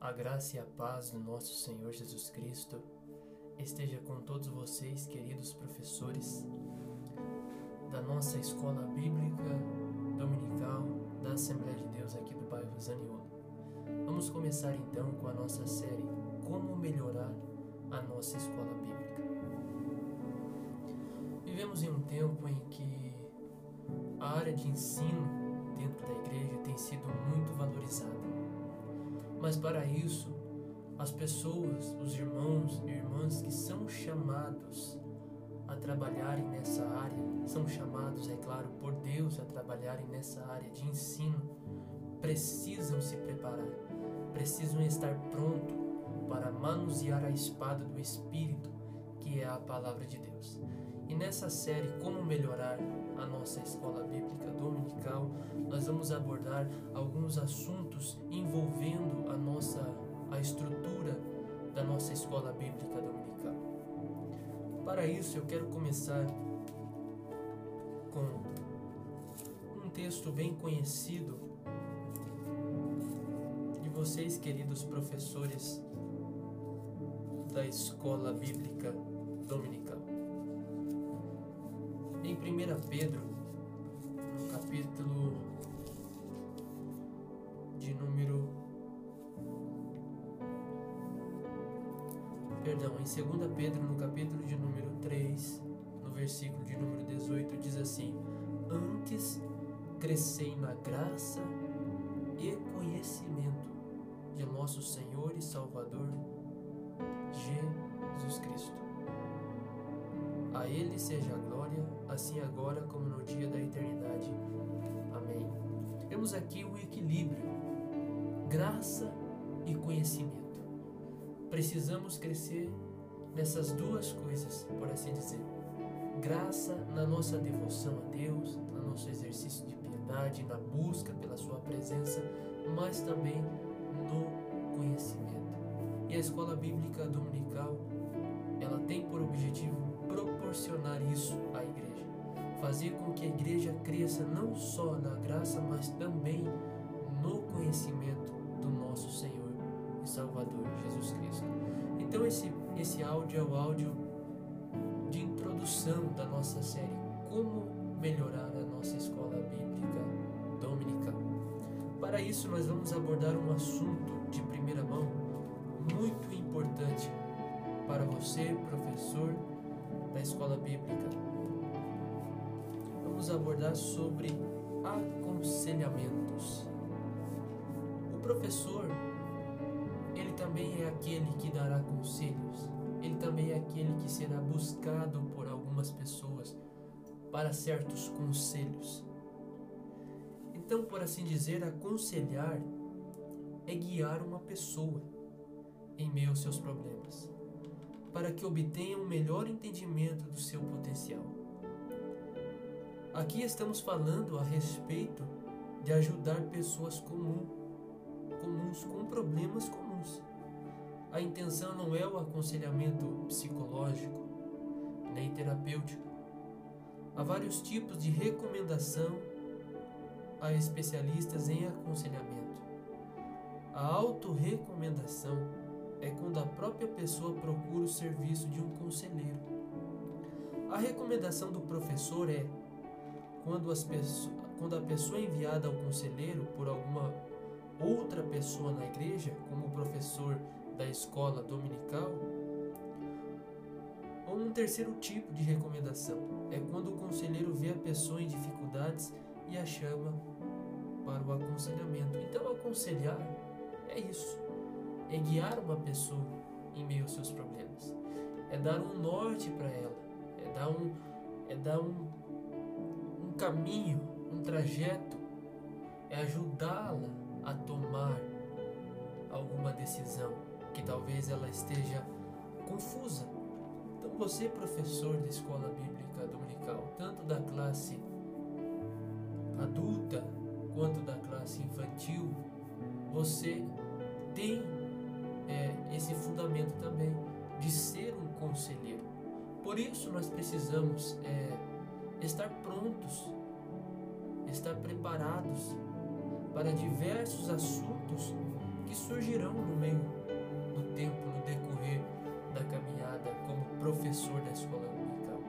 A graça e a paz do nosso Senhor Jesus Cristo esteja com todos vocês, queridos professores da nossa escola bíblica dominical da Assembleia de Deus aqui do bairro Zaniolo. Vamos começar então com a nossa série Como melhorar a nossa escola bíblica. Vivemos em um tempo em que a área de ensino dentro da igreja tem sido muito valorizada mas para isso, as pessoas, os irmãos e irmãs que são chamados a trabalharem nessa área, são chamados, é claro, por Deus a trabalharem nessa área de ensino, precisam se preparar, precisam estar pronto para manusear a espada do Espírito, que é a palavra de Deus. E nessa série Como Melhorar a nossa escola bíblica dominical, nós vamos abordar alguns assuntos envolvendo a nossa a estrutura da nossa escola bíblica dominical. Para isso, eu quero começar com um texto bem conhecido de vocês, queridos professores da escola bíblica dominical. Em 1 Pedro, no capítulo de número. Perdão, em 2 Pedro, no capítulo de número 3, no versículo de número 18, diz assim: Antes crescei na graça e conhecimento de nosso Senhor e Salvador Jesus Cristo. A Ele seja a glória, assim agora como no dia da eternidade. Amém. Temos aqui o equilíbrio, graça e conhecimento. Precisamos crescer nessas duas coisas, por assim dizer. Graça na nossa devoção a Deus, no nosso exercício de piedade, na busca pela Sua presença, mas também no conhecimento. E a escola bíblica dominical, ela tem por objetivo proporcionar isso à igreja. Fazer com que a igreja cresça não só na graça, mas também no conhecimento do nosso Senhor e Salvador Jesus Cristo. Então esse esse áudio é o áudio de introdução da nossa série Como melhorar a nossa escola bíblica dominical. Para isso nós vamos abordar um assunto de primeira mão muito importante para você, professor da escola bíblica. Vamos abordar sobre aconselhamentos. O professor, ele também é aquele que dará conselhos. Ele também é aquele que será buscado por algumas pessoas para certos conselhos. Então, por assim dizer, aconselhar é guiar uma pessoa em meio aos seus problemas para que obtenha um melhor entendimento do seu potencial. Aqui estamos falando a respeito de ajudar pessoas comum, comuns com problemas comuns. A intenção não é o aconselhamento psicológico nem terapêutico. Há vários tipos de recomendação a especialistas em aconselhamento. A autorrecomendação é quando a própria pessoa procura o serviço de um conselheiro. A recomendação do professor é quando, as quando a pessoa enviada ao conselheiro por alguma outra pessoa na igreja, como o professor da escola dominical, ou um terceiro tipo de recomendação é quando o conselheiro vê a pessoa em dificuldades e a chama para o aconselhamento. Então, aconselhar é isso é guiar uma pessoa em meio aos seus problemas, é dar um norte para ela, é dar um, é dar um, um caminho, um trajeto, é ajudá-la a tomar alguma decisão que talvez ela esteja confusa. Então você, professor da escola bíblica dominical, tanto da classe adulta quanto da classe infantil, você tem é, esse fundamento também de ser um conselheiro. Por isso nós precisamos é, estar prontos, estar preparados para diversos assuntos que surgirão no meio do tempo, no decorrer da caminhada como professor da escola dominical.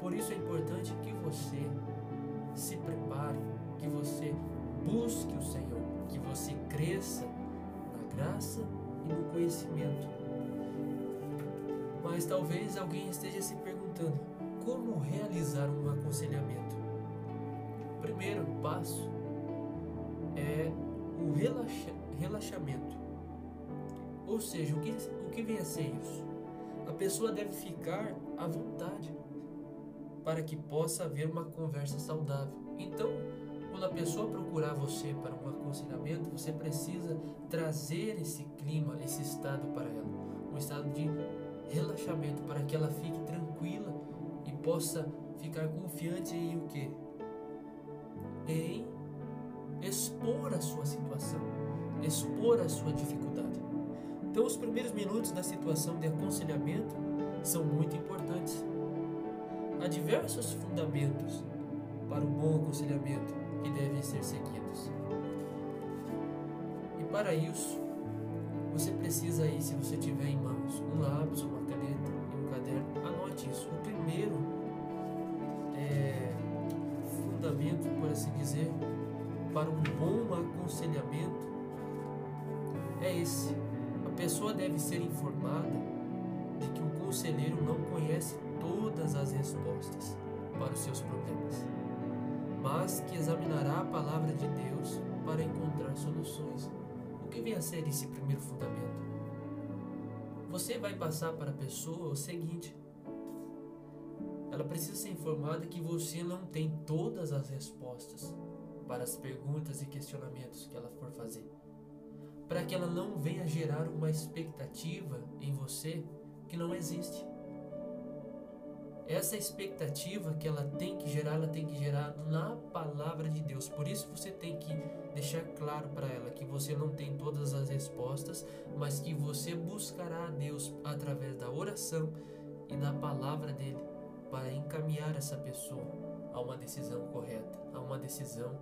Por isso é importante que você se prepare, que você busque o Senhor, que você cresça na graça e no conhecimento. Mas talvez alguém esteja se perguntando como realizar um aconselhamento. O primeiro passo é o relaxa, relaxamento. Ou seja, o que, o que vem a ser isso? A pessoa deve ficar à vontade para que possa haver uma conversa saudável. Então, quando a pessoa procurar você para um aconselhamento, você precisa trazer esse clima, esse estado para ela, um estado de relaxamento para que ela fique tranquila e possa ficar confiante em o que? Em expor a sua situação, expor a sua dificuldade. Então, os primeiros minutos da situação de aconselhamento são muito importantes. Há diversos fundamentos para o bom aconselhamento que devem ser seguidos. E para isso, você precisa aí, se você tiver em mãos um lápis, uma caneta e um caderno, anote isso. O primeiro é, fundamento, por assim dizer, para um bom aconselhamento é esse. A pessoa deve ser informada de que o conselheiro não conhece todas as respostas para os seus problemas, mas que examinará a palavra de Deus para encontrar soluções. O que vem a ser esse primeiro fundamento? Você vai passar para a pessoa o seguinte: ela precisa ser informada que você não tem todas as respostas para as perguntas e questionamentos que ela for fazer, para que ela não venha gerar uma expectativa em você que não existe. Essa expectativa que ela tem que gerar, ela tem que gerar na palavra de Deus. Por isso você tem que deixar claro para ela que você não tem todas as respostas, mas que você buscará a Deus através da oração e da palavra dele para encaminhar essa pessoa a uma decisão correta, a uma decisão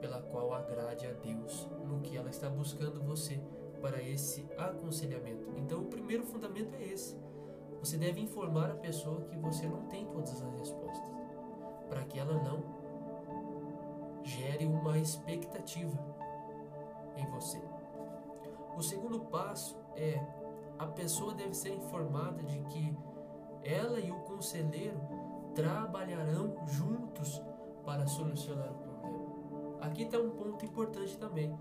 pela qual agrade a Deus no que ela está buscando você para esse aconselhamento. Então, o primeiro fundamento é esse. Você deve informar a pessoa que você não tem todas as respostas, para que ela não gere uma expectativa em você. O segundo passo é a pessoa deve ser informada de que ela e o conselheiro trabalharão juntos para solucionar o Aqui está um ponto importante também.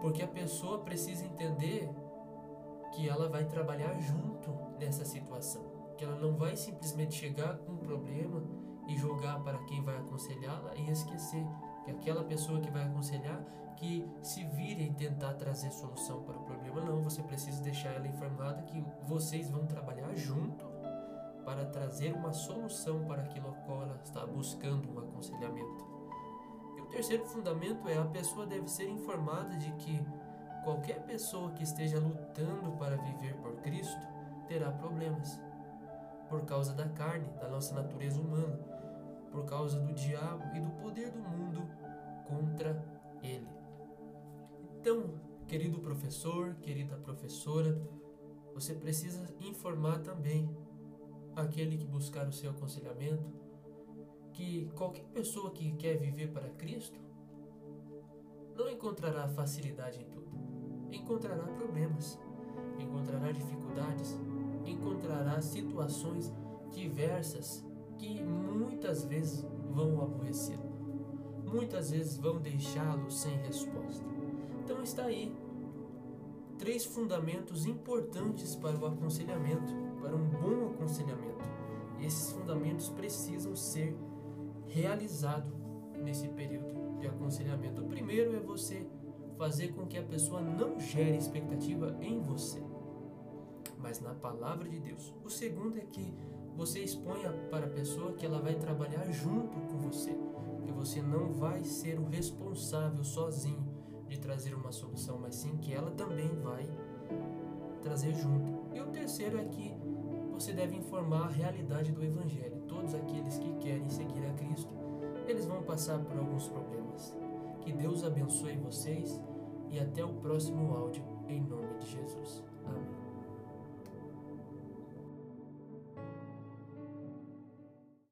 Porque a pessoa precisa entender que ela vai trabalhar junto nessa situação. Que ela não vai simplesmente chegar com um problema e jogar para quem vai aconselhá-la e esquecer que aquela pessoa que vai aconselhar que se vire e tentar trazer solução para o problema. Não, você precisa deixar ela informada que vocês vão trabalhar junto para trazer uma solução para aquilo a qual ela está buscando um aconselhamento terceiro fundamento é a pessoa deve ser informada de que qualquer pessoa que esteja lutando para viver por Cristo terá problemas por causa da carne, da nossa natureza humana, por causa do diabo e do poder do mundo contra ele. Então, querido professor, querida professora, você precisa informar também aquele que buscar o seu aconselhamento que qualquer pessoa que quer viver para Cristo não encontrará facilidade em tudo. Encontrará problemas, encontrará dificuldades, encontrará situações diversas que muitas vezes vão aborrecê-lo, muitas vezes vão deixá-lo sem resposta. Então está aí três fundamentos importantes para o aconselhamento, para um bom aconselhamento. Esses fundamentos precisam ser realizado nesse período de aconselhamento. O primeiro é você fazer com que a pessoa não gere expectativa em você, mas na palavra de Deus. O segundo é que você exponha para a pessoa que ela vai trabalhar junto com você, que você não vai ser o responsável sozinho de trazer uma solução, mas sim que ela também vai trazer junto. E o terceiro é que você deve informar a realidade do Evangelho. Todos aqueles que querem seguir a Cristo, eles vão passar por alguns problemas. Que Deus abençoe vocês e até o próximo áudio, em nome de Jesus.